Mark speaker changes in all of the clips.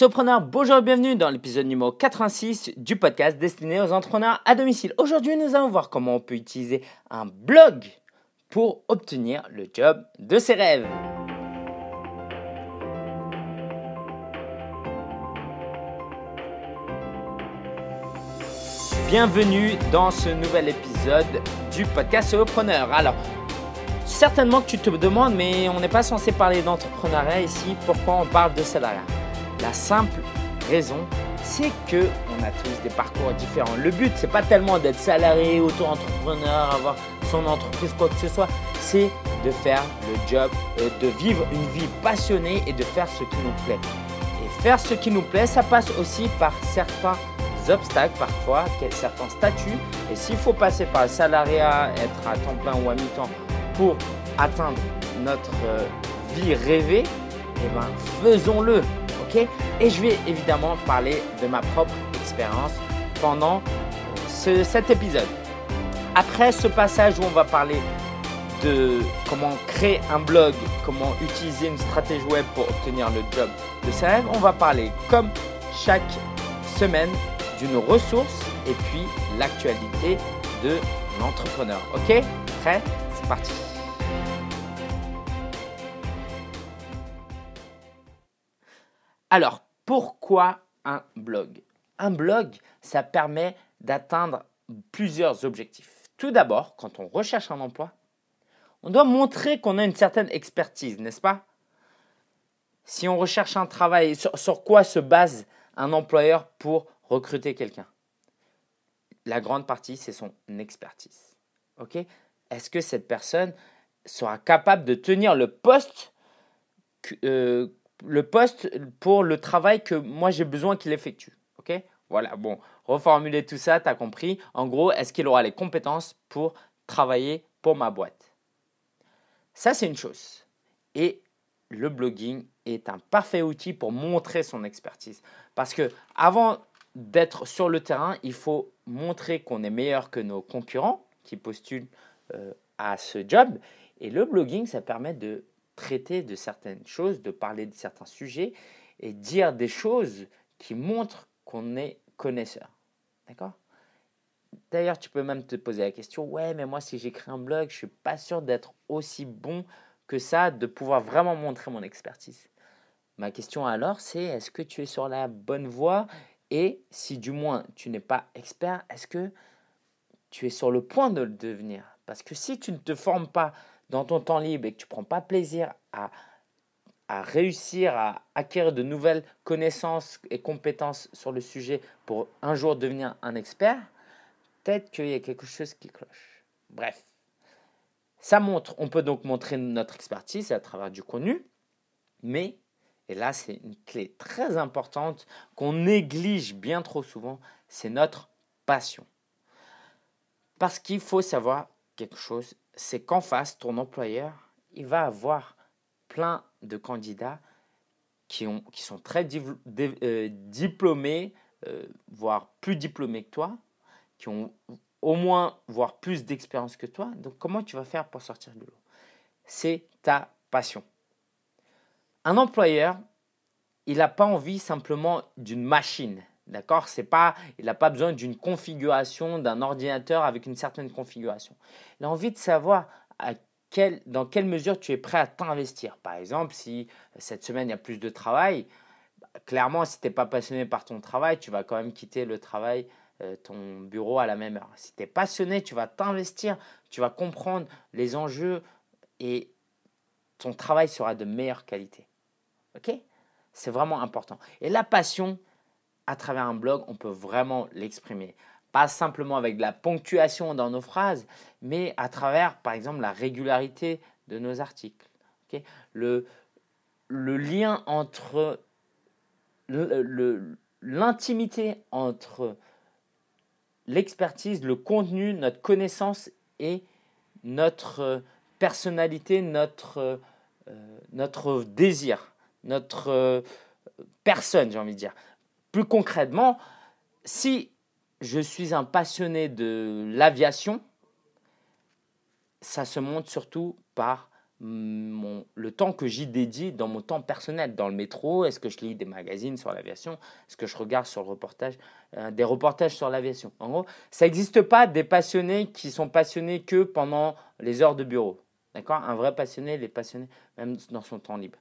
Speaker 1: Sopreneur, bonjour et bienvenue dans l'épisode numéro 86 du podcast destiné aux entrepreneurs à domicile. Aujourd'hui, nous allons voir comment on peut utiliser un blog pour obtenir le job de ses rêves. Bienvenue dans ce nouvel épisode du podcast Solopreneur. Alors, certainement que tu te demandes, mais on n'est pas censé parler d'entrepreneuriat ici, pourquoi on parle de salariat? La simple raison, c'est que on a tous des parcours différents. Le but, c'est pas tellement d'être salarié, auto-entrepreneur, avoir son entreprise, quoi que ce soit, c'est de faire le job, euh, de vivre une vie passionnée et de faire ce qui nous plaît. Et faire ce qui nous plaît, ça passe aussi par certains obstacles parfois, certains statuts. Et s'il faut passer par le salariat, être à temps plein ou à mi-temps pour atteindre notre euh, vie rêvée, eh ben, faisons-le. Et je vais évidemment parler de ma propre expérience pendant ce, cet épisode. Après ce passage où on va parler de comment créer un blog, comment utiliser une stratégie web pour obtenir le job de ses rêves, on va parler comme chaque semaine d'une ressource et puis l'actualité de l'entrepreneur. Ok? Prêt? C'est parti. Alors, pourquoi un blog? Un blog, ça permet d'atteindre plusieurs objectifs. Tout d'abord, quand on recherche un emploi, on doit montrer qu'on a une certaine expertise, n'est-ce pas? Si on recherche un travail, sur, quoi se base un employeur pour recruter quelqu'un? La grande partie, c'est son expertise. Ok? Est-ce que cette personne sera capable de tenir le poste, euh, le poste pour le travail que moi j'ai besoin qu'il effectue Ok? Voilà, bon, reformuler tout ça, tu as compris. En gros, est-ce qu'il aura les compétences pour travailler pour ma boîte? Ça, c'est une chose. Et le blogging est un parfait outil pour montrer son expertise. Parce que avant d'être sur le terrain, il faut montrer qu'on est meilleur que nos concurrents qui postulent euh, à ce job. Et le blogging, ça permet de traiter de certaines choses, de parler de certains sujets et dire des choses qui montrent qu'on est connaisseur. D'accord? D'ailleurs, tu peux même te poser la question, ouais, mais moi, si j'écris un blog, je ne suis pas sûr d'être aussi bon que ça, de pouvoir vraiment montrer mon expertise. Ma question alors, c'est est-ce que tu es sur la bonne voie? Et si du moins tu n'es pas expert, est-ce que tu es sur le point de le devenir? Parce que si tu ne te formes pas dans ton temps libre et que tu ne prends pas plaisir à, à réussir à acquérir de nouvelles connaissances et compétences sur le sujet pour un jour devenir un expert, peut-être qu'il y a quelque chose qui cloche. Bref, ça montre, on peut donc montrer notre expertise à travers du contenu, mais et là, c'est une clé très importante qu'on néglige bien trop souvent, c'est notre passion. Parce qu'il faut savoir quelque chose, c'est qu'en face, ton employeur, il va avoir plein de candidats qui, ont, qui sont très euh, diplômés, euh, voire plus diplômés que toi, qui ont au moins, voire plus d'expérience que toi. Donc comment tu vas faire pour sortir de l'eau? C'est ta passion. Un employeur, il n'a pas envie simplement d'une machine. D'accord? C'est pas, Il n'a pas besoin d'une configuration d'un ordinateur avec une certaine configuration. Il a envie de savoir à quel, dans quelle mesure tu es prêt à t'investir. Par exemple, si cette semaine il y a plus de travail, clairement, si tu n'es pas passionné par ton travail, tu vas quand même quitter le travail, euh, ton bureau à la même heure. Si tu es passionné, tu vas t'investir, tu vas comprendre les enjeux et ton travail sera de meilleure qualité. OK? C'est vraiment important. Et la passion, à travers un blog, on peut vraiment l'exprimer. Pas simplement avec de la ponctuation dans nos phrases, mais à travers, par exemple, la régularité de nos articles. le, lien entre l'intimité entre l'expertise, le contenu, notre connaissance et notre personnalité, notre, euh, désir notre euh, personne, j'ai envie de dire. Plus concrètement, si je suis un passionné de l'aviation, ça se montre surtout par le temps que j'y dédie dans mon temps personnel, dans le métro, est-ce que je lis des magazines sur l'aviation, est-ce que je regarde sur le reportage, euh, des reportages sur l'aviation? En gros, ça n'existe pas des passionnés qui sont passionnés que pendant les heures de bureau. D'accord? Un vrai passionné, il est passionné même dans son temps libre.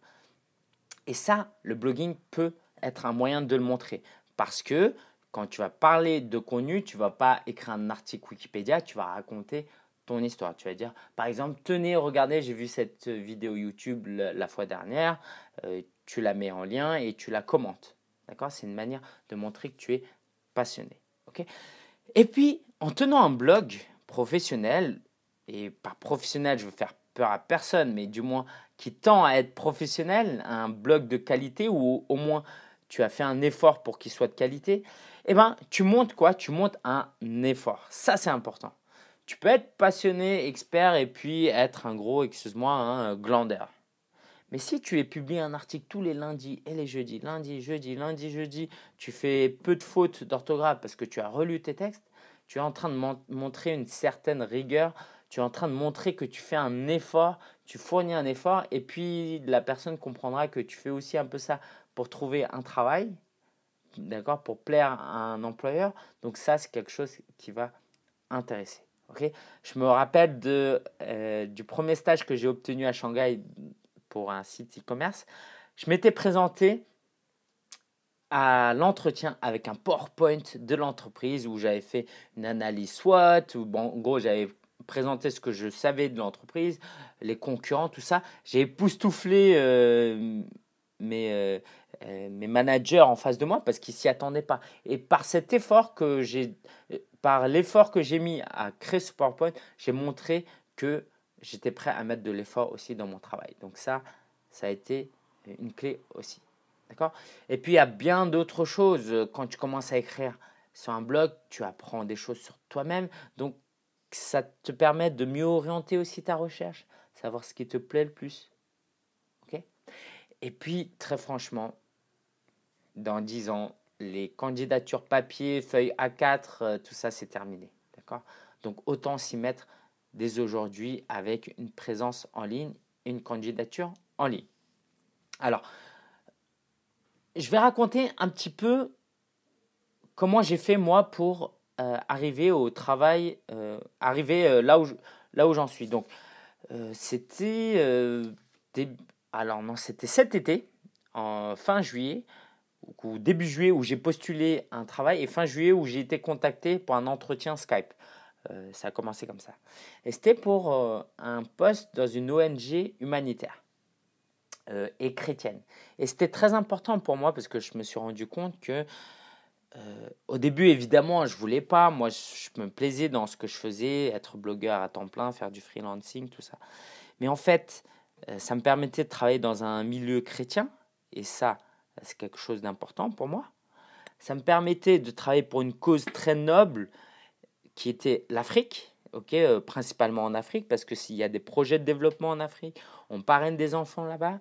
Speaker 1: Et ça, le blogging peut être un moyen de le montrer. Parce que quand tu vas parler de contenu, tu ne vas pas écrire un article Wikipédia, tu vas raconter ton histoire. Tu vas dire, par exemple, tenez, regardez, j'ai vu cette vidéo YouTube la, fois dernière, euh, tu la mets en lien et tu la commentes. D'accord? C'est une manière de montrer que tu es passionné. ok? Et puis, en tenant un blog professionnel, et par professionnel, je veux faire peur à personne, mais du moins qui tend à être professionnel, un blog de qualité ou au moins tu as fait un effort pour qu'il soit de qualité, eh ben, tu montes quoi? Tu montes un effort. Ça, c'est important. Tu peux être passionné, expert et puis être un gros, excuse-moi, un glandeur. Mais si tu es publié un article tous les lundis et les jeudis, lundi, jeudi, lundi, jeudi, tu fais peu de fautes d'orthographe parce que tu as relu tes textes, tu es en train de montrer une certaine rigueur, tu es en train de montrer que tu fais un effort, tu fournis un effort, et puis la personne comprendra que tu fais aussi un peu ça pour trouver un travail, d'accord, pour plaire à un employeur. Donc ça, c'est quelque chose qui va intéresser. ok je me rappelle de, euh, du premier stage que j'ai obtenu à Shanghai pour un site e-commerce. Je m'étais présenté à l'entretien avec un PowerPoint de l'entreprise où j'avais fait une analyse SWOT, où bon, en gros j'avais présenté ce que je savais de l'entreprise, les concurrents, tout ça. J'ai époustouflé euh, mes, euh, mes managers en face de moi parce qu'ils s'y attendaient pas. Et par cet effort que j'ai, par l'effort que j'ai mis à créer ce PowerPoint, j'ai montré que j'étais prêt à mettre de l'effort aussi dans mon travail. Donc ça, ça a été une clé aussi. D'accord? Et puis il y a bien d'autres choses. Quand tu commences à écrire sur un blog, tu apprends des choses sur toi-même. Donc ça te permet de mieux orienter aussi ta recherche, savoir ce qui te plaît le plus. Et puis, très franchement, dans 10 ans, les candidatures papier, feuille A4, euh, tout ça, c'est terminé. D'accord? Donc, autant s'y mettre dès aujourd'hui avec une présence en ligne une candidature en ligne. Alors, je vais raconter un petit peu comment j'ai fait moi pour euh, arriver au travail, euh, arriver là où là où j'en suis. Donc, c'était alors non, c'était cet été, en fin juillet, ou début juillet où j'ai postulé un travail et fin juillet où j'ai été contacté pour un entretien Skype. Euh, ça a commencé comme ça. Et c'était pour euh, un poste dans une ONG humanitaire euh, et chrétienne. Et c'était très important pour moi parce que je me suis rendu compte que au début, évidemment, je voulais pas. Moi, je me plaisais dans ce que je faisais, être blogueur à temps plein, faire du freelancing, tout ça. Mais en fait, ça me permettait de travailler dans un milieu chrétien. Et ça, c'est quelque chose d'important pour moi. Ça me permettait de travailler pour une cause très noble qui était l'Afrique, euh, principalement en Afrique, parce que s'il y a des projets de développement en Afrique, on parraine des enfants là-bas.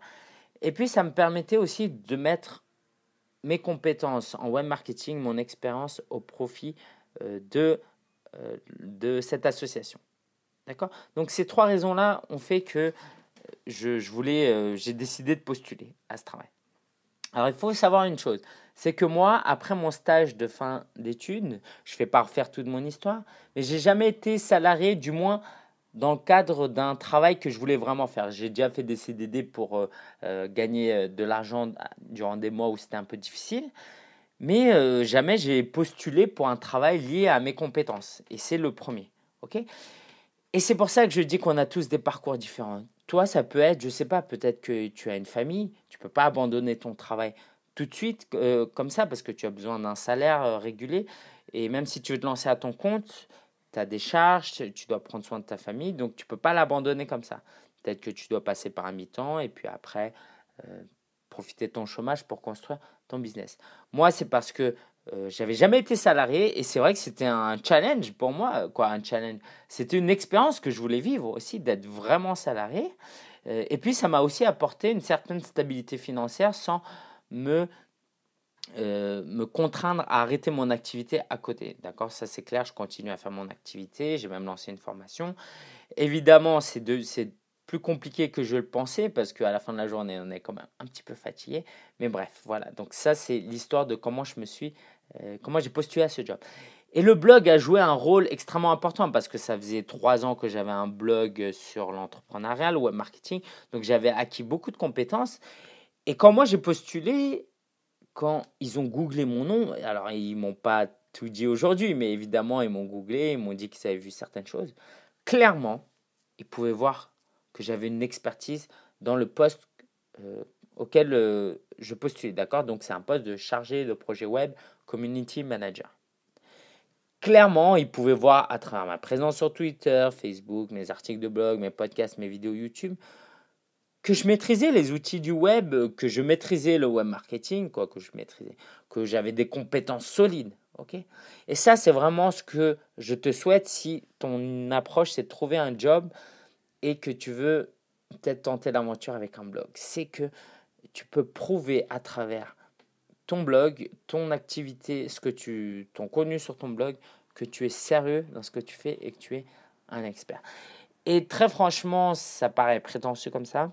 Speaker 1: Et puis ça me permettait aussi de mettre mes compétences en web marketing, mon expérience au profit euh, de, euh, de cette association. D'accord? Donc ces trois raisons-là ont fait que je voulais, j'ai décidé de postuler à ce travail. Alors il faut savoir une chose, c'est que moi, après mon stage de fin d'études, je ne fais pas refaire toute mon histoire, mais j'ai jamais été salarié, du moins dans le cadre d'un travail que je voulais vraiment faire. J'ai déjà fait des CDD pour euh, euh, gagner euh, de l'argent durant des mois où c'était un peu difficile, mais jamais j'ai postulé pour un travail lié à mes compétences. Et c'est le premier. ok? Et c'est pour ça que je dis qu'on a tous des parcours différents. Toi, ça peut être, je ne sais pas, peut-être que tu as une famille, tu peux pas abandonner ton travail tout de suite euh, comme ça parce que tu as besoin d'un salaire euh, régulier. Et même si tu veux te lancer à ton compte, tu as des charges, tu dois prendre soin de ta famille, donc tu ne peux pas l'abandonner comme ça. Peut-être que tu dois passer par un mi-temps et puis après euh, profiter de ton chômage pour construire ton business. Moi, c'est parce que euh, j'avais jamais été salarié et c'est vrai que c'était un challenge pour moi, quoi, un challenge. C'était une expérience que je voulais vivre aussi, d'être vraiment salarié. Euh, et puis ça m'a aussi apporté une certaine stabilité financière sans me euh, me contraindre à arrêter mon activité à côté. D'accord? Ça, c'est clair, je continue à faire mon activité, j'ai même lancé une formation. Évidemment, ces deux, ces plus compliqué que je le pensais parce qu'à la fin de la journée, on est quand même un petit peu fatigué. Mais bref, voilà. Donc ça, c'est l'histoire de comment je me suis, euh, comment j'ai postulé à ce job. Et le blog a joué un rôle extrêmement important parce que ça faisait trois ans que j'avais un blog sur l'entrepreneuriat, le web marketing. Donc j'avais acquis beaucoup de compétences. Et quand moi j'ai postulé, quand ils ont googlé mon nom, alors ils m'ont pas tout dit aujourd'hui, mais évidemment ils m'ont googlé, ils m'ont dit qu'ils avaient vu certaines choses. Clairement, ils pouvaient voir que j'avais une expertise dans le poste euh, auquel euh, je postulais. D'accord? Donc c'est un poste de chargé de projet web, community manager clairement, ils pouvaient voir à travers ma présence sur Twitter, Facebook, mes articles de blog, mes podcasts, mes vidéos YouTube, que je maîtrisais les outils du web, que je maîtrisais le web marketing, quoi, que je maîtrisais, que j'avais des compétences solides. ok? Et ça, c'est vraiment ce que je te souhaite si ton approche, c'est de trouver un job et que tu veux peut-être tenter l'aventure avec un blog. C'est que tu peux prouver à travers ton blog, ton activité, ce que tu, ton contenu sur ton blog, que tu es sérieux dans ce que tu fais et que tu es un expert. Et très franchement, ça paraît prétentieux comme ça,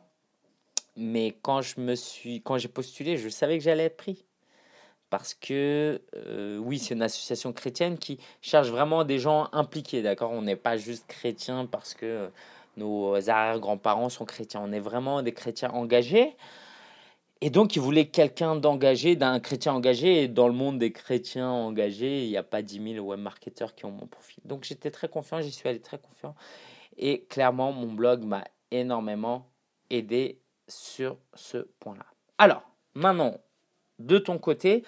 Speaker 1: mais quand je me suis, quand j'ai postulé, je savais que j'allais être pris. Parce que euh, oui, c'est une association chrétienne qui cherche vraiment des gens impliqués, d'accord? On n'est pas juste chrétien parce que nos arrière-grands-parents sont chrétiens. On est vraiment des chrétiens engagés. Et donc, il voulait quelqu'un d'engagé, d'un chrétien engagé. Et dans le monde des chrétiens engagés, il n'y a pas 10 000 web marketeurs qui ont mon profil. Donc, j'étais très confiant, j'y suis allé très confiant. Et clairement, mon blog m'a énormément aidé sur ce point-là. Alors, maintenant, de ton côté,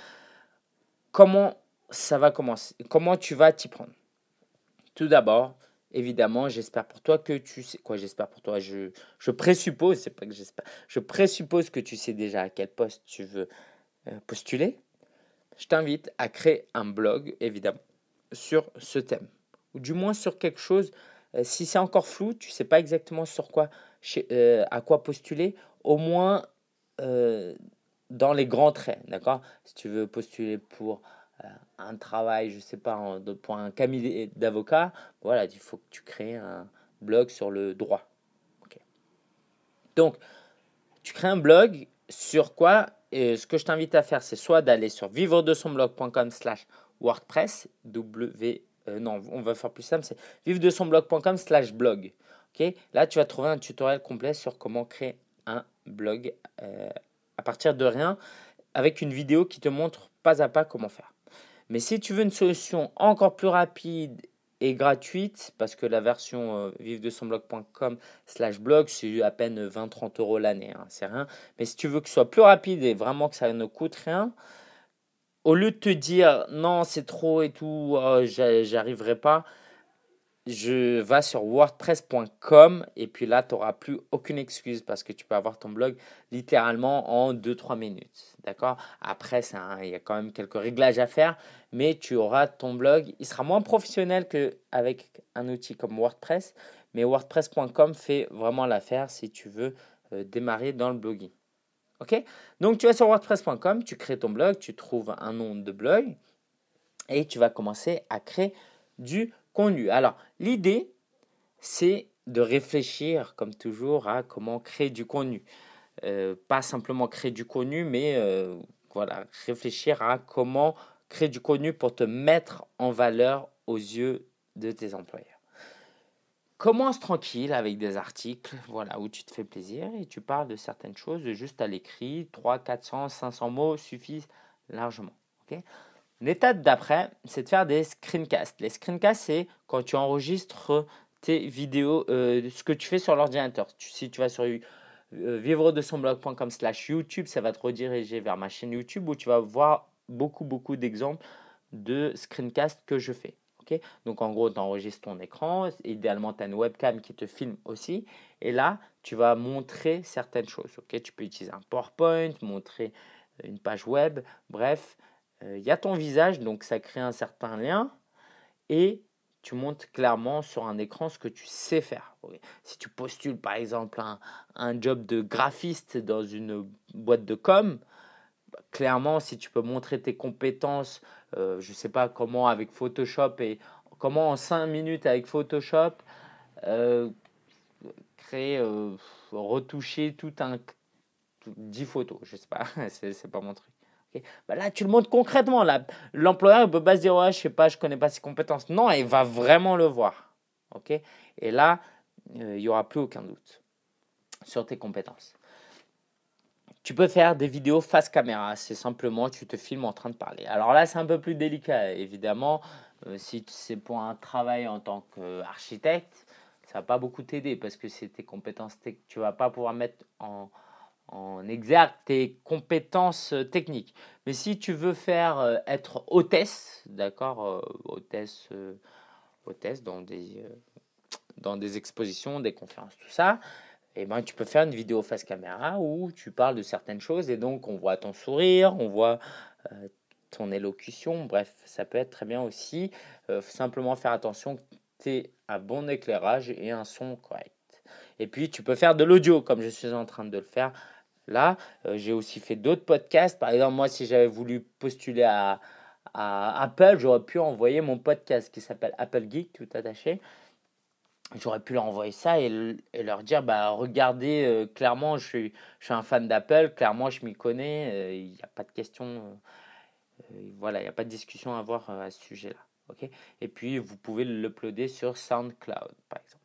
Speaker 1: comment ça va commencer? Comment tu vas t'y prendre? Tout d'abord, évidemment, j'espère pour toi que tu sais. Quoi, j'espère pour toi je, je présuppose, c'est pas que j'espère. Je présuppose que tu sais déjà à quel poste tu veux euh, postuler. Je t'invite à créer un blog, évidemment, sur ce thème. Ou du moins sur quelque chose. Euh, si c'est encore flou, tu sais pas exactement sur quoi, euh, à quoi postuler, au moins dans les grands traits, d'accord? Si tu veux postuler pour un travail, je sais pas, pour un cabinet d'avocat, voilà, il faut que tu crées un blog sur le droit. Donc, tu crées un blog sur quoi et Ce que je t'invite à faire, c'est soit d'aller sur vivre de son blog.com slash WordPress, W, euh, non, on va faire plus simple, c'est vivre de son blog.com slash blog. ok Là, tu vas trouver un tutoriel complet sur comment créer un blog euh, à partir de rien avec une vidéo qui te montre pas à pas comment faire. Mais si tu veux une solution encore plus rapide et gratuite, parce que la version euh, vive de son blog.com slash blog, c'est à peine 20-30 euros l'année, hein, c'est rien. Mais si tu veux que ce soit plus rapide et vraiment que ça ne coûte rien, au lieu de te dire non, c'est trop et tout, oh, j'arriverai pas, je vais sur wordpress.com et puis là, tu n'auras plus aucune excuse parce que tu peux avoir ton blog littéralement en 2-3 minutes. D'accord? Après, il y a quand même quelques réglages à faire, mais tu auras ton blog. Il sera moins professionnel qu'avec un outil comme WordPress, mais wordpress.com fait vraiment l'affaire si tu veux euh, démarrer dans le blogging. Ok? Donc, tu vas sur wordpress.com, tu crées ton blog, tu trouves un nom de blog et tu vas commencer à créer du alors, l'idée, c'est de réfléchir, comme toujours, à comment créer du contenu. Euh, pas simplement créer du contenu, mais euh, voilà, réfléchir à comment créer du contenu pour te mettre en valeur aux yeux de tes employeurs. Commence tranquille avec des articles voilà, où tu te fais plaisir et tu parles de certaines choses juste à l'écrit. 3, 400, 500 mots suffisent largement. ok? L'étape d'après, c'est de faire des screencasts. Les screencasts, c'est quand tu enregistres tes vidéos, euh, ce que tu fais sur l'ordinateur. si tu vas sur euh, vivre de son blog.com slash YouTube, ça va te rediriger vers ma chaîne YouTube où tu vas voir beaucoup, beaucoup d'exemples de screencasts que je fais. Donc en gros, tu enregistres ton écran, idéalement tu as une webcam qui te filme aussi, et là, tu vas montrer certaines choses. Tu peux utiliser un PowerPoint, montrer une page web, bref, il euh, y a ton visage, donc ça crée un certain lien, et tu montres clairement sur un écran ce que tu sais faire. Si tu postules par exemple un, un job de graphiste dans une boîte de com, clairement si tu peux montrer tes compétences, euh, je ne sais pas comment avec Photoshop et comment en 5 minutes avec Photoshop, euh, créer, retoucher tout un 10 photos, je sais pas, c'est pas mon truc. Bah là, tu le montres concrètement. L'employeur ne peut pas se dire, je sais pas, je connais pas ses compétences. Non, il va vraiment le voir. ok Et là, euh, il n'y aura plus aucun doute sur tes compétences. Tu peux faire des vidéos face caméra. C'est simplement, tu te filmes en train de parler. Alors là, c'est un peu plus délicat, évidemment. Euh, si c'est pour un travail en tant qu'architecte, ça va pas beaucoup t'aider parce que c'est tes compétences que tu vas pas pouvoir mettre en, en exergue tes compétences euh, techniques. Mais si tu veux faire euh, être hôtesse, d'accord, euh, hôtesse, hôtesse dans des, dans des expositions, des conférences, tout ça, eh ben, tu peux faire une vidéo face caméra où tu parles de certaines choses et donc on voit ton sourire, on voit ton élocution, bref, ça peut être très bien aussi. simplement faire attention que tu aies un bon éclairage et un son correct. Et puis tu peux faire de l'audio comme je suis en train de le faire là. Euh, j'ai aussi fait d'autres podcasts. Par exemple, moi, si j'avais voulu postuler à, Apple, j'aurais pu envoyer mon podcast qui s'appelle Apple Geek, tout attaché. J'aurais pu leur envoyer ça et, leur dire bah, regardez, euh, clairement, je suis, un fan d'Apple, clairement, je m'y connais, euh, il n'y a pas de question, voilà, il n'y a pas de discussion à avoir à ce sujet-là. et puis, vous pouvez l'uploader sur SoundCloud, par exemple.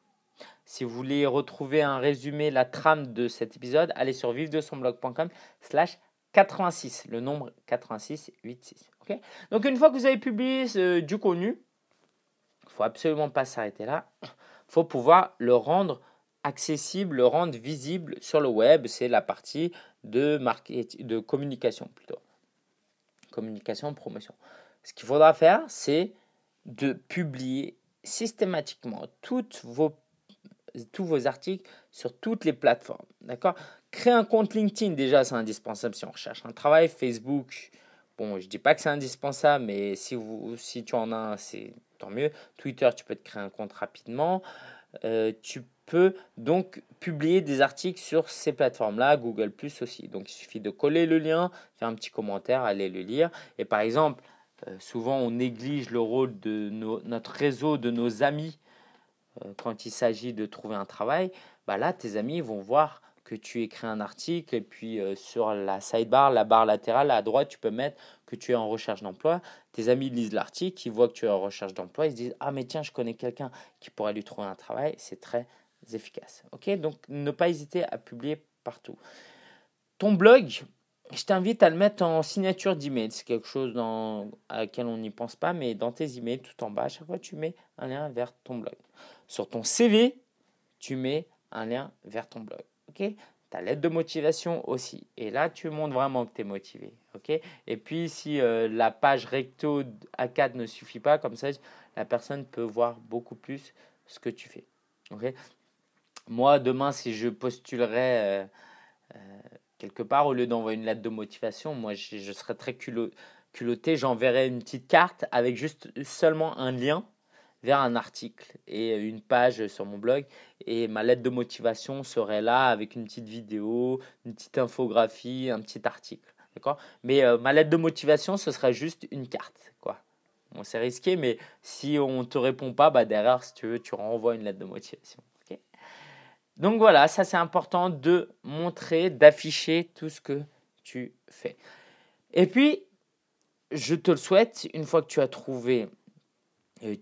Speaker 1: Si vous voulez retrouver un résumé, la trame de cet épisode, allez sur vivre-de-son-blog.com slash 86, le nombre 8686. ok? Donc une fois que vous avez publié du contenu, il faut absolument pas s'arrêter là. Il faut pouvoir le rendre accessible, le rendre visible sur le web. C'est la partie de, marketing, de communication plutôt. Communication, promotion. Ce qu'il faudra faire, c'est de publier systématiquement toutes vos tous vos articles sur toutes les plateformes. D'accord? Créer un compte LinkedIn, déjà, c'est indispensable si on recherche un travail. Facebook, bon, je dis pas que c'est indispensable, mais si, vous, si tu en as un, c'est tant mieux. Twitter, tu peux te créer un compte rapidement. Euh, tu peux donc publier des articles sur ces plateformes-là, Google Plus aussi. Donc il suffit de coller le lien, faire un petit commentaire, aller le lire. Et par exemple, euh, souvent on néglige le rôle de notre réseau, de nos amis quand il s'agit de trouver un travail, bah là, tes amis vont voir que tu écris un article et puis euh, sur la sidebar, la barre latérale à droite, tu peux mettre que tu es en recherche d'emploi. Tes amis lisent l'article, ils voient que tu es en recherche d'emploi, ils se disent Ah, mais tiens, je connais quelqu'un qui pourrait lui trouver un travail. C'est très efficace. Ok Donc, ne pas hésiter à publier partout. Ton blog, je t'invite à le mettre en signature d'email. C'est quelque chose à laquelle on n'y pense pas, mais dans tes emails, tout en bas, à chaque fois, tu mets un lien vers ton blog. Sur ton CV, tu mets un lien vers ton blog. ok? Ta lettre de motivation aussi. Et là, tu montres vraiment que tu es motivé. ok? Et puis, si euh, la page recto A4 ne suffit pas, comme ça, la personne peut voir beaucoup plus ce que tu fais. ok? Moi, demain, si je postulerais euh, euh, quelque part, au lieu d'envoyer une lettre de motivation, moi, je, je serais très culotté. J'enverrais une petite carte avec juste seulement un lien vers un article et une page sur mon blog. Et ma lettre de motivation serait là avec une petite vidéo, une petite infographie, un petit article. D'accord? Mais euh, ma lettre de motivation, ce serait juste une carte. Quoi. Bon, c'est risqué, mais si on ne te répond pas, bah derrière, si tu veux, tu renvoies une lettre de motivation. Donc voilà, ça c'est important de montrer, d'afficher tout ce que tu fais. Et puis, je te le souhaite, une fois que tu as trouvé,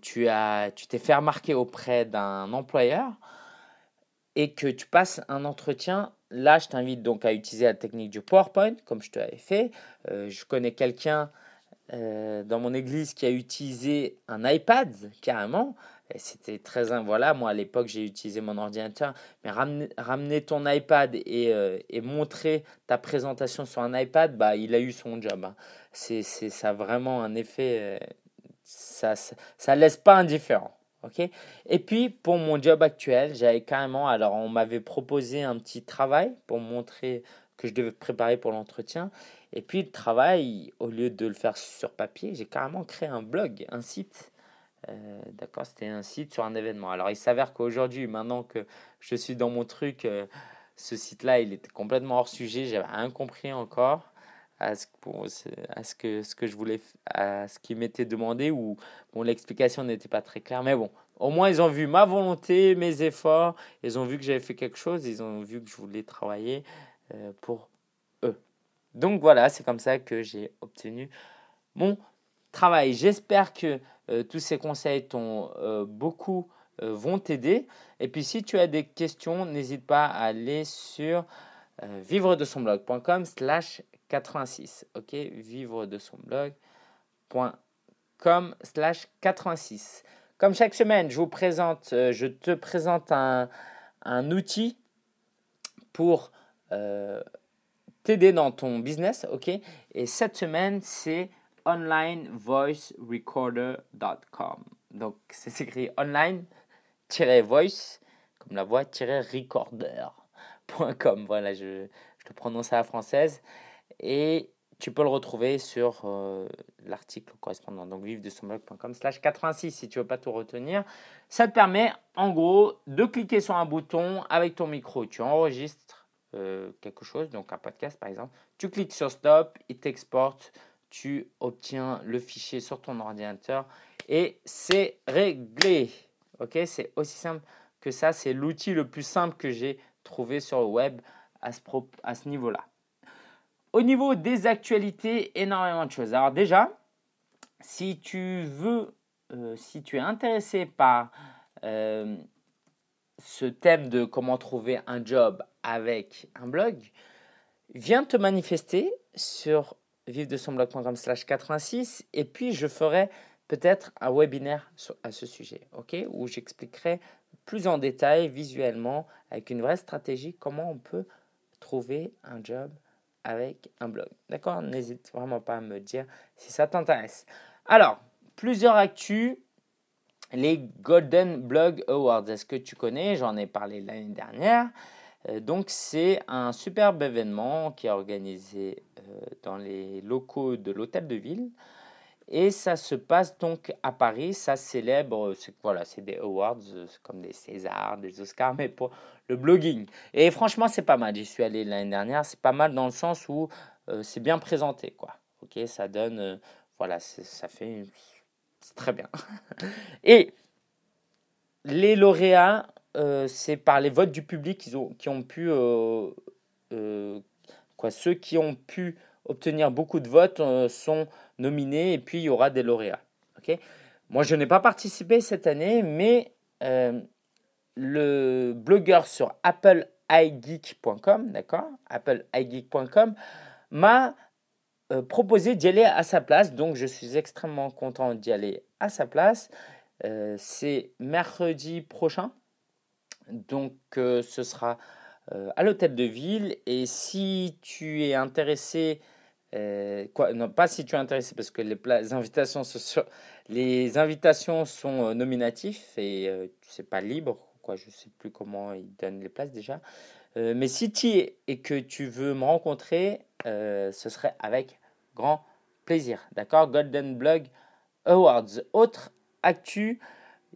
Speaker 1: tu as, tu t'es fait remarquer auprès d'un employeur et que tu passes un entretien, là je t'invite donc à utiliser la technique du PowerPoint, comme je te l'avais fait. Euh, je connais quelqu'un euh, dans mon église qui a utilisé un iPad carrément c'était très. Voilà, moi à l'époque, j'ai utilisé mon ordinateur. Mais ramener, ton iPad et, euh, et, montrer ta présentation sur un iPad, bah, il a eu son job. Hein. C'est, ça a vraiment un effet. Ça, ça, laisse pas indifférent. et puis, pour mon job actuel, j'avais carrément. Alors, on m'avait proposé un petit travail pour montrer que je devais préparer pour l'entretien. Et puis, le travail, au lieu de le faire sur papier, j'ai carrément créé un blog, un site euh, d'accord, c'était un site sur un événement. Alors il s'avère qu'aujourd'hui, maintenant que je suis dans mon truc, euh, ce site-là, il était complètement hors sujet. J'avais rien compris encore à ce, à ce que ce que je voulais, à ce qui m'était demandé ou bon l'explication n'était pas très claire. Mais bon, Au moins, ils ont vu ma volonté, mes efforts. Ils ont vu que j'avais fait quelque chose. Ils ont vu que je voulais travailler euh, pour eux. Donc voilà, c'est comme ça que j'ai obtenu mon travail. J'espère que euh, tous ces conseils t'ont euh, beaucoup vont t'aider. Et puis si tu as des questions, n'hésite pas à aller sur vivre de son blog.com slash 86. Ok, vivre de son blog.com slash 86. Comme chaque semaine, je vous présente, euh, je te présente un, un outil pour euh, t'aider dans ton business, ok? Et cette semaine, c'est onlinevoicerecorder.com. Donc, c'est écrit online-voice, comme la voix-recorder.com. Voilà, je, je le prononce à la française. Et tu peux le retrouver sur euh, l'article correspondant. Donc vive de son blog.com slash 86 si tu veux pas tout retenir. Ça te permet en gros de cliquer sur un bouton avec ton micro. Tu enregistres euh, quelque chose, donc un podcast par exemple. Tu cliques sur stop, il t'exporte, tu obtiens le fichier sur ton ordinateur et c'est réglé. Ok, c'est aussi simple que ça. C'est l'outil le plus simple que j'ai trouvé sur le web à ce, à ce niveau-là. Au niveau des actualités, énormément de choses. Alors déjà, si tu veux, euh, si tu es intéressé par euh, ce thème de comment trouver un job avec un blog, viens te manifester sur vive-de-son-blog.com slash 86 et puis je ferai peut-être un webinaire à ce sujet, ok, où j'expliquerai plus en détail visuellement avec une vraie stratégie comment on peut trouver un job avec un blog. D'accord? N'hésite vraiment pas à me dire si ça t'intéresse. Alors, plusieurs actus. Les Golden Blog Awards, est-ce que tu connais? J'en ai parlé l'année dernière. Euh, donc, c'est un superbe événement qui est organisé euh, dans les locaux de l'hôtel de ville. Et ça se passe donc à Paris, ça célèbre, c'est voilà, c'est des awards, comme des Césars, des Oscars, mais pour le blogging. Et franchement, c'est pas mal. J'y suis allé l'année dernière, c'est pas mal dans le sens où euh, c'est bien présenté, quoi. Ok, ça donne, euh, voilà, ça fait, c'est très bien. Et les lauréats, euh, c'est par les votes du public qui ont, qui ont pu, quoi, ceux qui ont pu obtenir beaucoup de votes euh, sont nominés et puis il y aura des lauréats. ok? Moi, je n'ai pas participé cette année, mais euh, le blogueur sur appleigeek.com, d'accord? m'a euh, proposé d'y aller à sa place. Donc, je suis extrêmement content d'y aller à sa place. C'est mercredi prochain. Donc, ce sera à l'hôtel de ville. Et si tu es intéressé euh, quoi, non, pas si tu es intéressé, parce que les, invitations, sont, les invitations sont euh, nominatifs et euh, c'est pas libre. Quoi, je sais plus comment ils donnent les places déjà. mais si tu es et que tu veux me rencontrer, ce serait avec grand plaisir. D'accord? Golden Blog Awards. Autre actu,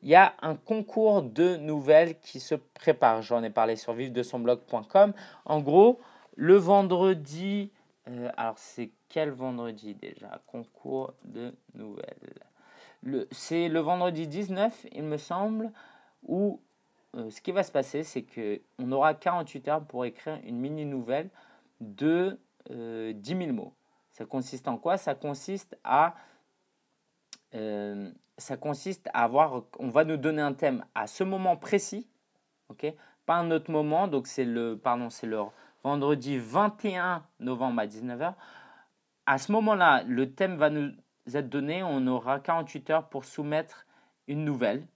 Speaker 1: il y a un concours de nouvelles qui se prépare. J'en ai parlé sur vive de son blog.com. En gros, le vendredi euh, alors, c'est quel vendredi déjà? Concours de nouvelles. C'est le vendredi 19, il me semble, où euh, ce qui va se passer, c'est qu'on aura 48 heures pour écrire une mini-nouvelle de 10 euh, 000 mots. Ça consiste en quoi? Ça consiste à ça consiste à avoir, on va nous donner un thème à ce moment précis, ok? Pas un autre moment, donc c'est le, pardon, c'est le vendredi 21 novembre à 19h. À ce moment-là, le thème va nous être donné. On aura 48 heures pour soumettre une nouvelle.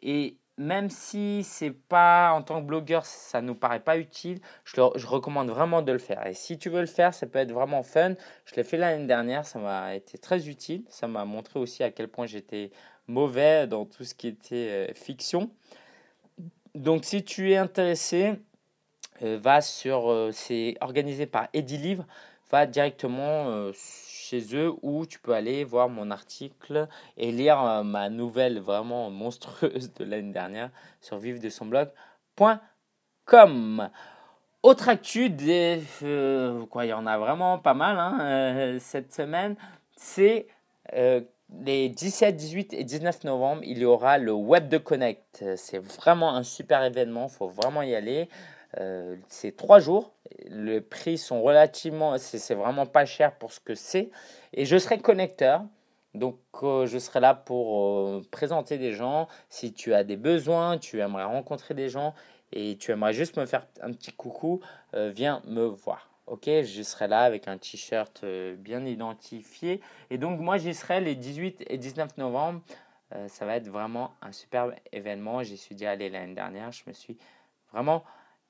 Speaker 1: Et même si c'est pas en tant que blogueur, ça nous paraît pas utile, je, recommande vraiment de le faire. Et si tu veux le faire, ça peut être vraiment fun. Je l'ai fait l'année dernière, ça m'a été très utile. Ça m'a montré aussi à quel point j'étais mauvais dans tout ce qui était euh, fiction. Donc si tu es intéressé, euh, va sur, euh, c'est organisé par Edilivre, va directement euh, chez eux où tu peux aller voir mon article et lire ma nouvelle vraiment monstrueuse de l'année dernière sur vive de son blog.com. Autre actu, des, quoi, il y en a vraiment pas mal hein, cette semaine, c'est les 17, 18 et 19 novembre, il y aura le Web de Connect. C'est vraiment un super événement, faut vraiment y aller. Euh, c'est trois jours. Les prix sont relativement, c'est vraiment pas cher pour ce que c'est. Et je serai connecteur. Donc, euh, je serai là pour euh, présenter des gens. Si tu as des besoins, tu aimerais rencontrer des gens et tu aimerais juste me faire un petit coucou, viens me voir. Ok, je serai là avec un t-shirt bien identifié. Et donc, moi, j'y serai les 18 et 19 novembre. ça va être vraiment un superbe événement. J'y suis déjà allé l'année dernière. Je me suis vraiment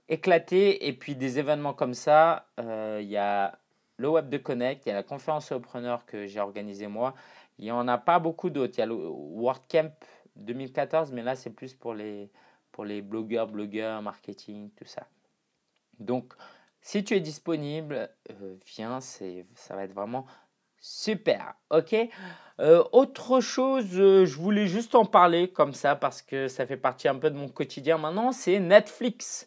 Speaker 1: éclaté. Et puis des événements comme ça, euh, il y a le Web de Connect, il y a la conférence Preneur que j'ai organisée moi. Il n'y en a pas beaucoup d'autres. Il y a le WordCamp 2014, mais là c'est plus pour les, pour les blogueurs, blogueurs, marketing, tout ça. Donc, si tu es disponible, euh, viens, ça va être vraiment super. Ok? Euh, autre chose, je voulais juste en parler comme ça parce que ça fait partie un peu de mon quotidien maintenant, c'est Netflix.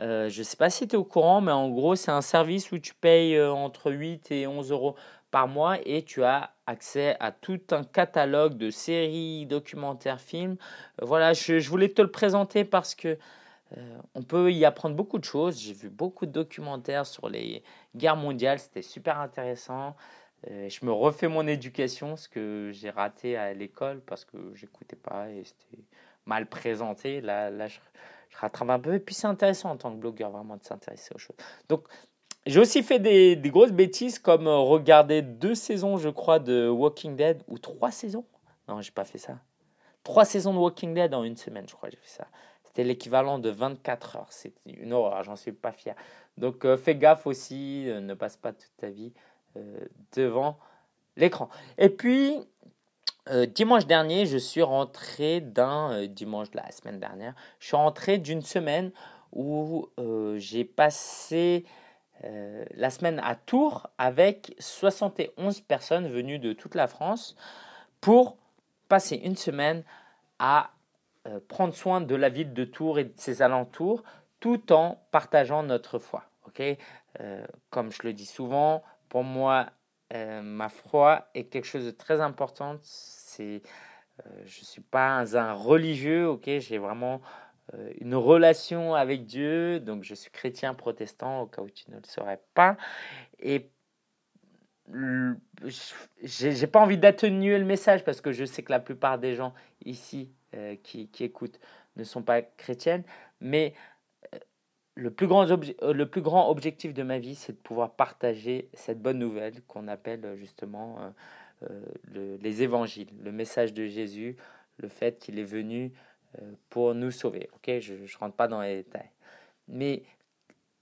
Speaker 1: Euh, je ne sais pas si tu es au courant, mais en gros, c'est un service où tu payes euh, entre 8 et 11 euros par mois et tu as accès à tout un catalogue de séries, documentaires, films. Euh, voilà, je, voulais te le présenter parce que on peut y apprendre beaucoup de choses. J'ai vu beaucoup de documentaires sur les guerres mondiales, c'était super intéressant. je me refais mon éducation, ce que j'ai raté à l'école parce que j'écoutais pas et c'était mal présenté. Là, là je, je rattrape un peu. Et puis c'est intéressant en tant que blogueur vraiment de s'intéresser aux choses. Donc j'ai aussi fait des, grosses bêtises comme euh, regarder deux saisons, je crois, de Walking Dead ou trois saisons. Non, j'ai pas fait ça. Trois saisons de Walking Dead en une semaine, je crois, j'ai fait ça. C'était l'équivalent de 24 heures. C'est une horreur, j'en suis pas fier. Donc euh, fais gaffe aussi, euh, ne passe pas toute ta vie devant l'écran. Et puis, euh, dimanche dernier, je suis rentré d'un euh, dimanche de la semaine dernière. Je suis rentré d'une semaine où euh, j'ai passé la semaine à Tours avec 71 personnes venues de toute la France pour passer une semaine à prendre soin de la ville de Tours et de ses alentours tout en partageant notre foi. Ok, comme je le dis souvent, pour moi, ma foi est quelque chose de très important euh, je suis pas un, religieux, ok, j'ai vraiment euh, une relation avec Dieu, donc je suis chrétien protestant au cas où tu ne le saurais pas, et j'ai pas envie d'atténuer le message parce que je sais que la plupart des gens ici euh, qui, qui, écoutent ne sont pas chrétiennes, mais le plus, grand le plus grand objectif de ma vie, c'est de pouvoir partager cette bonne nouvelle qu'on appelle justement euh, les évangiles, le message de Jésus, le fait qu'il est venu euh, pour nous sauver. Je ne rentre pas dans les détails. Mais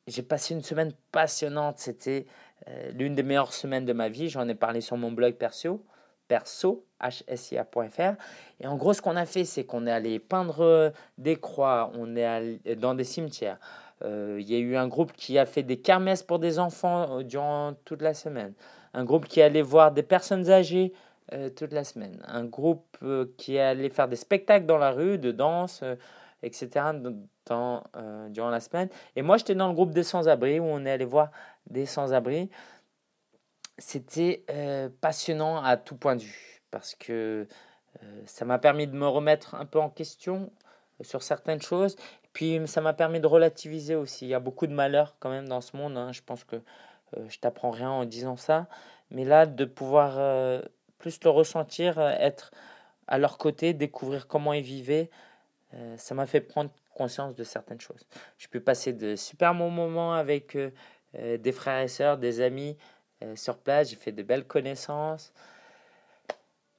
Speaker 1: j'ai passé une semaine passionnante. C'était euh, l'une des meilleures semaines de ma vie. J'en ai parlé sur mon blog perso, perso, hsia.fr. Et en gros, ce qu'on a fait, c'est qu'on est allé peindre des croix, on est allé dans des cimetières. Il y a eu un groupe qui a fait des kermesses pour des enfants durant toute la semaine un groupe qui allait voir des personnes âgées euh, toute la semaine, un groupe euh, qui allait faire des spectacles dans la rue, de danse, euh, etc. Dans, durant la semaine. Et moi, j'étais dans le groupe des sans-abri où on est allé voir des sans-abri. C'était passionnant à tout point de vue parce que ça m'a permis de me remettre un peu en question sur certaines choses. puis ça m'a permis de relativiser aussi. Il y a beaucoup de malheur quand même dans ce monde. Hein. Je pense que je t'apprends rien en disant ça, mais là, de pouvoir euh, plus le ressentir, euh, être à leur côté, découvrir comment ils vivaient, ça m'a fait prendre conscience de certaines choses. Je peux passer de super bons moments avec des frères et sœurs, des amis sur place, j'ai fait de belles connaissances.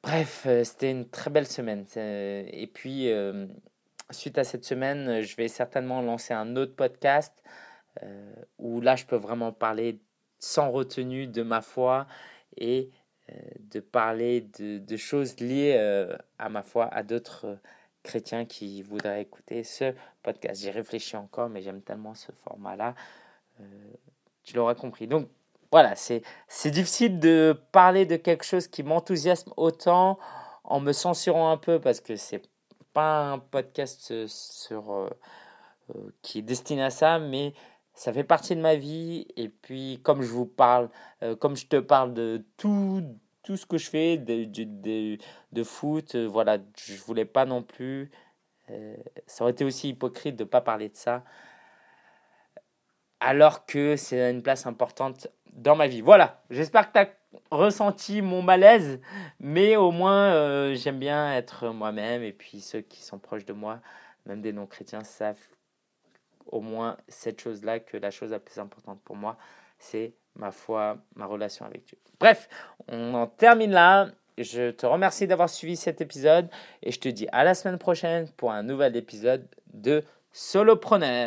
Speaker 1: Bref, c'était une très belle semaine. Et puis, suite à cette semaine, je vais certainement lancer un autre podcast où là, je peux vraiment parler sans retenue de ma foi et euh, de parler de, choses liées euh, à ma foi à d'autres euh, chrétiens qui voudraient écouter ce podcast. J'ai réfléchi encore, mais j'aime tellement ce format-là. tu l'auras compris. Donc voilà, c'est difficile de parler de quelque chose qui m'enthousiasme autant en me censurant un peu parce que c'est pas un podcast sur, qui est destiné à ça, mais ça fait partie de ma vie. Et puis, comme je vous parle, euh, comme je te parle de tout, tout ce que je fais de, foot, euh, voilà, je voulais pas non plus. Euh, ça aurait été aussi hypocrite de ne pas parler de ça, alors que c'est une place importante dans ma vie. Voilà, j'espère que tu as ressenti mon malaise, mais au moins euh, j'aime bien être moi-même et puis ceux qui sont proches de moi, même des non-chrétiens, savent au moins cette chose-là que la chose la plus importante pour moi, c'est ma foi, ma relation avec Dieu. Bref, on en termine là. Je te remercie d'avoir suivi cet épisode et je te dis à la semaine prochaine pour un nouvel épisode de Solopreneur.